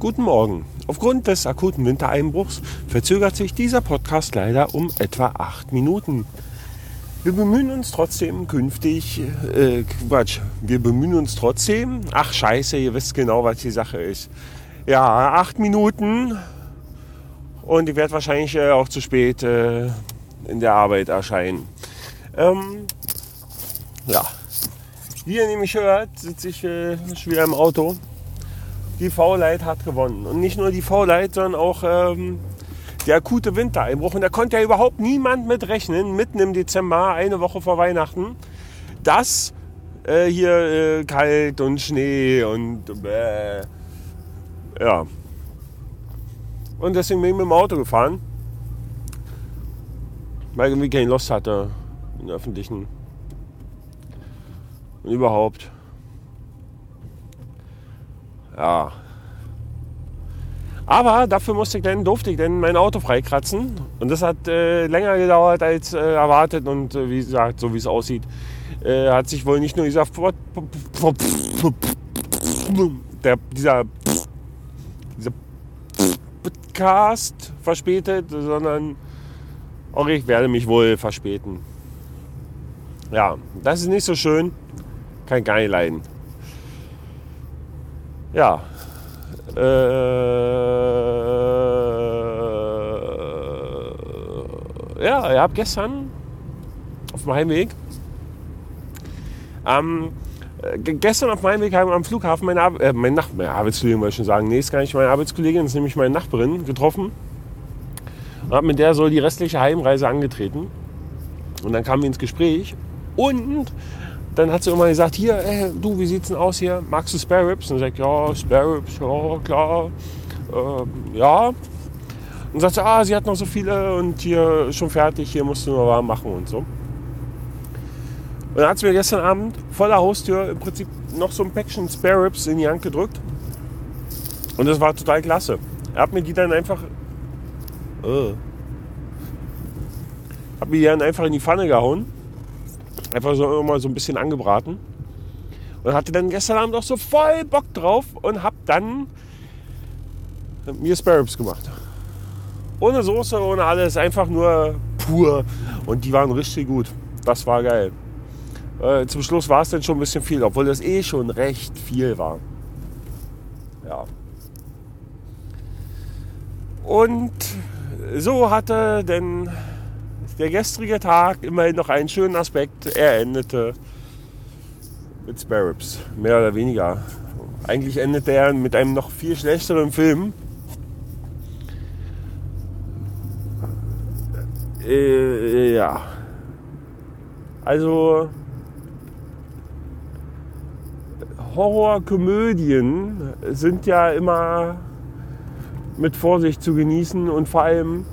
Guten Morgen. Aufgrund des akuten Wintereinbruchs verzögert sich dieser Podcast leider um etwa acht Minuten. Wir bemühen uns trotzdem künftig, äh, Quatsch, wir bemühen uns trotzdem, ach scheiße, ihr wisst genau, was die Sache ist. Ja, acht Minuten und ich werde wahrscheinlich äh, auch zu spät äh, in der Arbeit erscheinen. Ähm, ja, wie ihr nämlich hört, sitze ich äh, schon wieder im Auto die V-Light hat gewonnen. Und nicht nur die V-Light, sondern auch ähm, der akute Wintereinbruch. Und da konnte ja überhaupt niemand mit rechnen, mitten im Dezember, eine Woche vor Weihnachten, dass äh, hier äh, kalt und Schnee und äh, ja. Und deswegen bin ich mit dem Auto gefahren, weil ich irgendwie keine Lust hatte in öffentlichen. Und überhaupt. Ja. Aber dafür musste ich dann, durfte ich dann mein Auto freikratzen. Und das hat äh, länger gedauert als äh, erwartet. Und äh, wie gesagt, so wie es aussieht, äh, hat sich wohl nicht nur dieser, der, dieser, dieser Podcast verspätet, sondern auch ich werde mich wohl verspäten. Ja, das ist nicht so schön. Kann gar nicht leiden. Ja. Äh, ja, ihr habt gestern auf dem Heimweg ähm, gestern auf meinem Weg am Flughafen meine, Ar äh, meine, Nach meine Arbeitskollegin, wollte ich schon sagen, nee, ist gar nicht meine Arbeitskollegin, ist nämlich meine Nachbarin getroffen. Und habe mit der so die restliche Heimreise angetreten. Und dann kamen wir ins Gespräch. Und dann hat sie immer gesagt, hier, ey, du, wie sieht's denn aus hier? Magst du Spare Ribs? Und sagt, ja, Spare Ribs, ja, klar, ähm, ja. Und sagt sie, ah, sie hat noch so viele und hier schon fertig, hier musst du nur warm machen und so. Und dann hat sie mir gestern Abend vor der Haustür im Prinzip noch so ein Päckchen Spare Ribs in die Hand gedrückt. Und das war total klasse. Er hat mir die dann einfach, äh, hat mir die dann einfach in die Pfanne gehauen Einfach so immer so ein bisschen angebraten. Und hatte dann gestern Abend auch so voll Bock drauf und hab dann mir Sparrows gemacht. Ohne Soße, ohne alles, einfach nur pur. Und die waren richtig gut. Das war geil. Äh, zum Schluss war es dann schon ein bisschen viel, obwohl das eh schon recht viel war. Ja. Und so hatte denn der gestrige Tag immerhin noch einen schönen Aspekt. Er endete mit Sparrows, mehr oder weniger. Eigentlich endete er mit einem noch viel schlechteren Film. Äh, ja. Also Horrorkomödien sind ja immer mit Vorsicht zu genießen und vor allem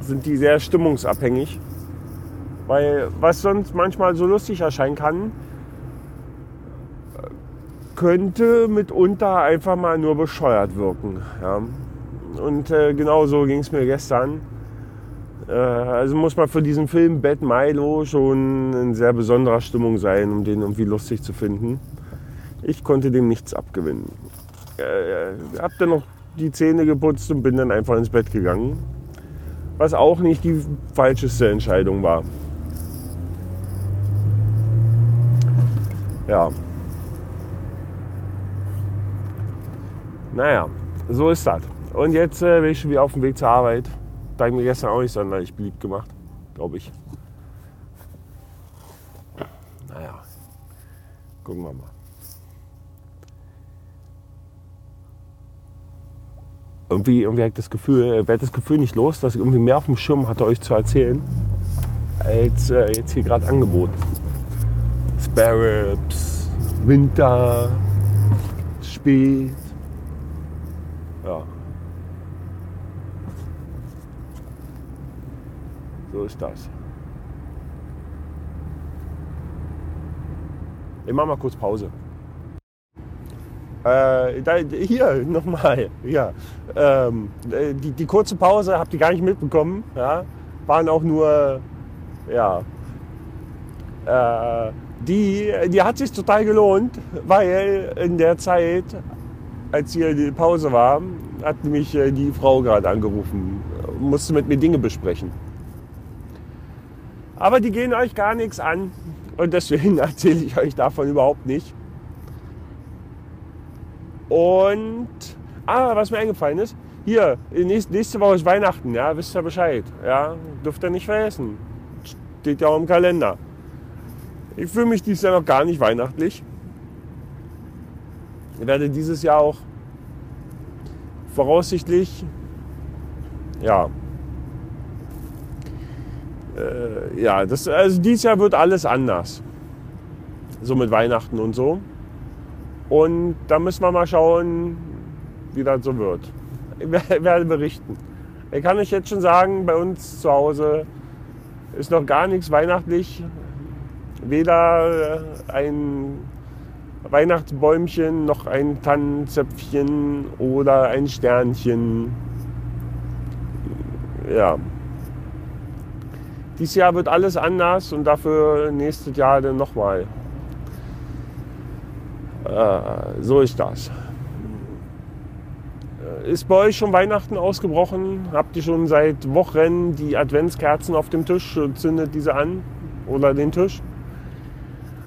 sind die sehr stimmungsabhängig. Weil was sonst manchmal so lustig erscheinen kann, könnte mitunter einfach mal nur bescheuert wirken. Ja. Und äh, genau so ging es mir gestern. Äh, also muss man für diesen Film Bad Milo schon in sehr besonderer Stimmung sein, um den irgendwie lustig zu finden. Ich konnte dem nichts abgewinnen. Äh, hab dann noch die Zähne geputzt und bin dann einfach ins Bett gegangen was auch nicht die falscheste Entscheidung war. Ja. Naja, so ist das. Und jetzt äh, bin ich schon wieder auf dem Weg zur Arbeit. Da ich mir gestern auch nicht sonderlich beliebt gemacht, glaube ich. Naja, gucken wir mal. Irgendwie, irgendwie ich das Gefühl, werde das Gefühl nicht los, dass ich irgendwie mehr auf dem Schirm hatte, euch zu erzählen, als äh, jetzt hier gerade angeboten. Sparrows, Winter, spät. Ja. So ist das. Ich mache mal kurz Pause. Äh, da, hier nochmal, ja. Ähm, die, die, kurze Pause habt ihr gar nicht mitbekommen. Ja? Waren auch nur, ja. Äh, die, die hat sich total gelohnt, weil in der Zeit als hier die Pause war, hat mich äh, die Frau gerade angerufen, musste mit mir Dinge besprechen. Aber die gehen euch gar nichts an und deswegen erzähle ich euch davon überhaupt nicht. Und, ah, was mir eingefallen ist, hier, nächste Woche ist Weihnachten, ja, wisst ihr Bescheid, ja, dürft ihr nicht vergessen. Steht ja auch im Kalender. Ich fühle mich dieses Jahr noch gar nicht weihnachtlich. Ich werde dieses Jahr auch voraussichtlich, ja, äh, ja, das, also dieses Jahr wird alles anders. So mit Weihnachten und so. Und da müssen wir mal schauen, wie das so wird. Ich werde berichten. Ich kann euch jetzt schon sagen, bei uns zu Hause ist noch gar nichts weihnachtlich. Weder äh, ein Weihnachtsbäumchen, noch ein Tannenzäpfchen oder ein Sternchen. Ja. Dieses Jahr wird alles anders und dafür nächstes Jahr dann nochmal. Äh, so ist das. Äh, ist bei euch schon Weihnachten ausgebrochen? Habt ihr schon seit Wochen die Adventskerzen auf dem Tisch? Zündet diese an oder den Tisch?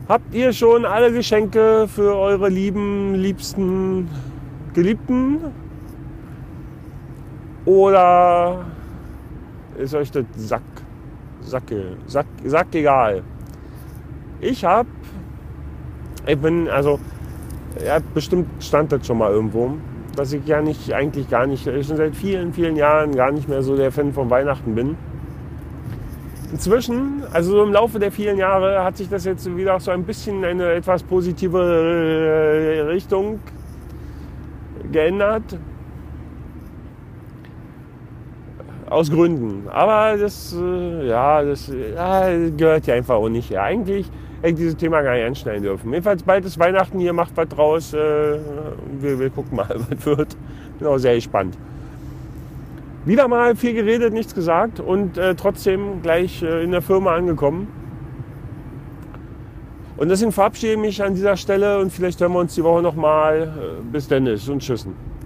Habt ihr schon alle Geschenke für eure lieben, liebsten Geliebten? Oder ist euch das Sack, Sacke, Sack, Sack egal? Ich hab, ich bin, also, ja, bestimmt stand das schon mal irgendwo, dass ich ja nicht, eigentlich gar nicht, schon seit vielen, vielen Jahren gar nicht mehr so der Fan von Weihnachten bin. Inzwischen, also so im Laufe der vielen Jahre, hat sich das jetzt wieder so ein bisschen in eine etwas positive äh, Richtung geändert. Aus Gründen. Aber das, äh, ja, das ja, gehört ja einfach auch nicht. Ja, eigentlich hätte ich dieses Thema gar nicht anschneiden dürfen. Jedenfalls bald ist Weihnachten hier, macht was draus. Äh, wir, wir gucken mal, was wird. Bin auch sehr gespannt. Wieder mal viel geredet, nichts gesagt und äh, trotzdem gleich äh, in der Firma angekommen. Und deswegen verabschiede ich mich an dieser Stelle und vielleicht hören wir uns die Woche nochmal. Äh, bis Dennis und Tschüssen.